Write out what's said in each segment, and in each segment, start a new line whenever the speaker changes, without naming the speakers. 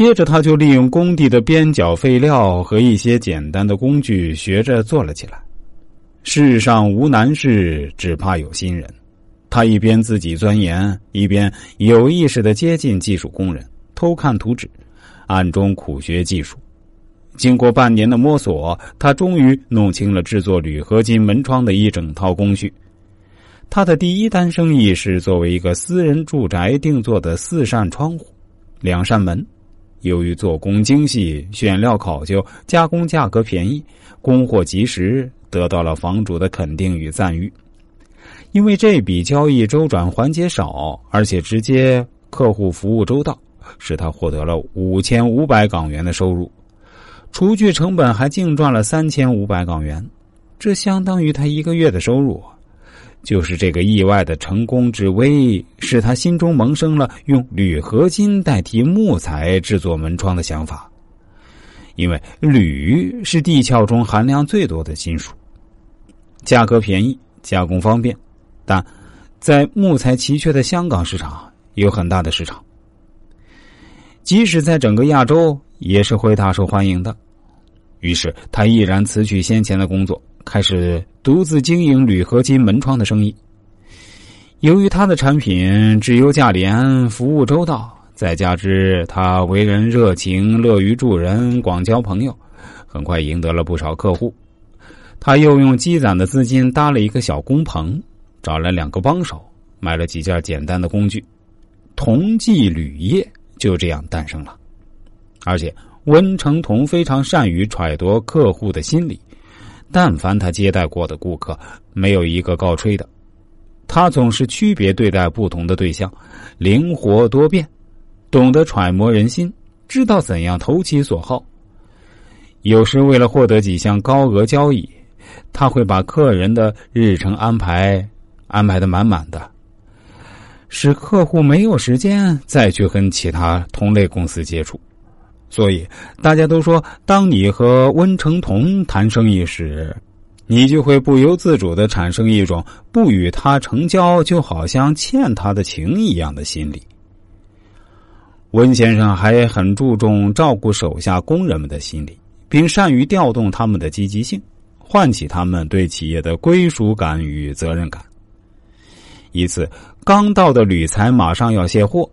接着，他就利用工地的边角废料和一些简单的工具学着做了起来。世上无难事，只怕有心人。他一边自己钻研，一边有意识的接近技术工人，偷看图纸，暗中苦学技术。经过半年的摸索，他终于弄清了制作铝合金门窗的一整套工序。他的第一单生意是作为一个私人住宅定做的四扇窗户、两扇门。由于做工精细、选料考究、加工价格便宜、供货及时，得到了房主的肯定与赞誉。因为这笔交易周转环节少，而且直接客户服务周到，使他获得了五千五百港元的收入，除去成本还净赚了三千五百港元，这相当于他一个月的收入。就是这个意外的成功之危，使他心中萌生了用铝合金代替木材制作门窗的想法。因为铝是地壳中含量最多的金属，价格便宜，加工方便，但在木材奇缺的香港市场有很大的市场，即使在整个亚洲也是会大受欢迎的。于是他毅然辞去先前的工作。开始独自经营铝合金门窗的生意。由于他的产品质优价廉、服务周到，再加之他为人热情、乐于助人、广交朋友，很快赢得了不少客户。他又用积攒的资金搭了一个小工棚，找了两个帮手，买了几件简单的工具，铜记铝业就这样诞生了。而且温成同非常善于揣度客户的心理。但凡他接待过的顾客，没有一个告吹的。他总是区别对待不同的对象，灵活多变，懂得揣摩人心，知道怎样投其所好。有时为了获得几项高额交易，他会把客人的日程安排安排的满满的，使客户没有时间再去跟其他同类公司接触。所以，大家都说，当你和温成同谈生意时，你就会不由自主的产生一种不与他成交就好像欠他的情一样的心理。温先生还很注重照顾手下工人们的心理，并善于调动他们的积极性，唤起他们对企业的归属感与责任感。一次，刚到的铝材马上要卸货，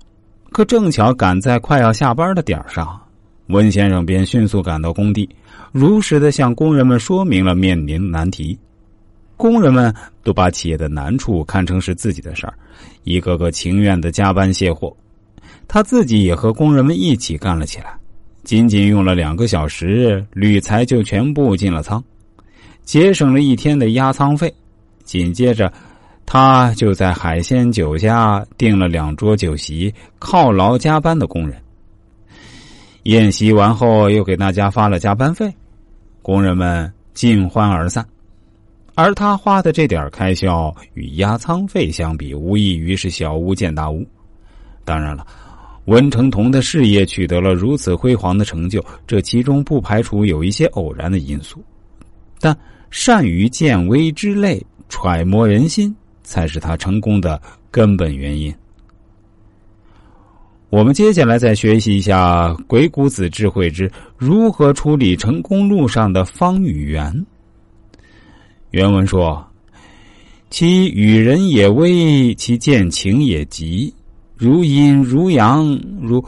可正巧赶在快要下班的点上。温先生便迅速赶到工地，如实的向工人们说明了面临难题。工人们都把企业的难处看成是自己的事儿，一个个情愿的加班卸货。他自己也和工人们一起干了起来。仅仅用了两个小时，铝材就全部进了仓，节省了一天的压仓费。紧接着，他就在海鲜酒家订了两桌酒席，犒劳加班的工人。宴席完后，又给大家发了加班费，工人们尽欢而散。而他花的这点开销与压仓费相比，无异于是小巫见大巫。当然了，文成同的事业取得了如此辉煌的成就，这其中不排除有一些偶然的因素，但善于见微知类、揣摩人心，才是他成功的根本原因。我们接下来再学习一下鬼谷子智慧之如何处理成功路上的方与圆。原文说：“其与人也微，其见情也急。如阴如阳，如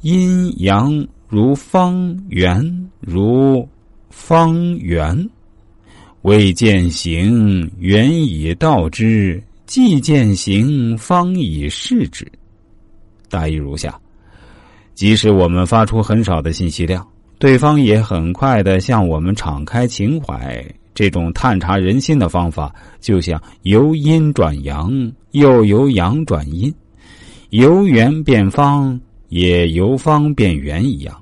阴阳，如方圆，如方圆。未见行，圆以道之；既见行，方以事之。”大意如下：即使我们发出很少的信息量，对方也很快的向我们敞开情怀。这种探查人心的方法，就像由阴转阳，又由阳转阴，由圆变方，也由方变圆一样，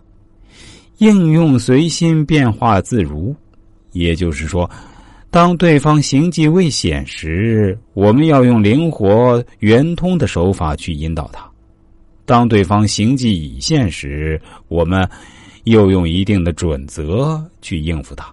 应用随心，变化自如。也就是说，当对方行迹未显时，我们要用灵活圆通的手法去引导他。当对方行迹已现时，我们又用一定的准则去应付他。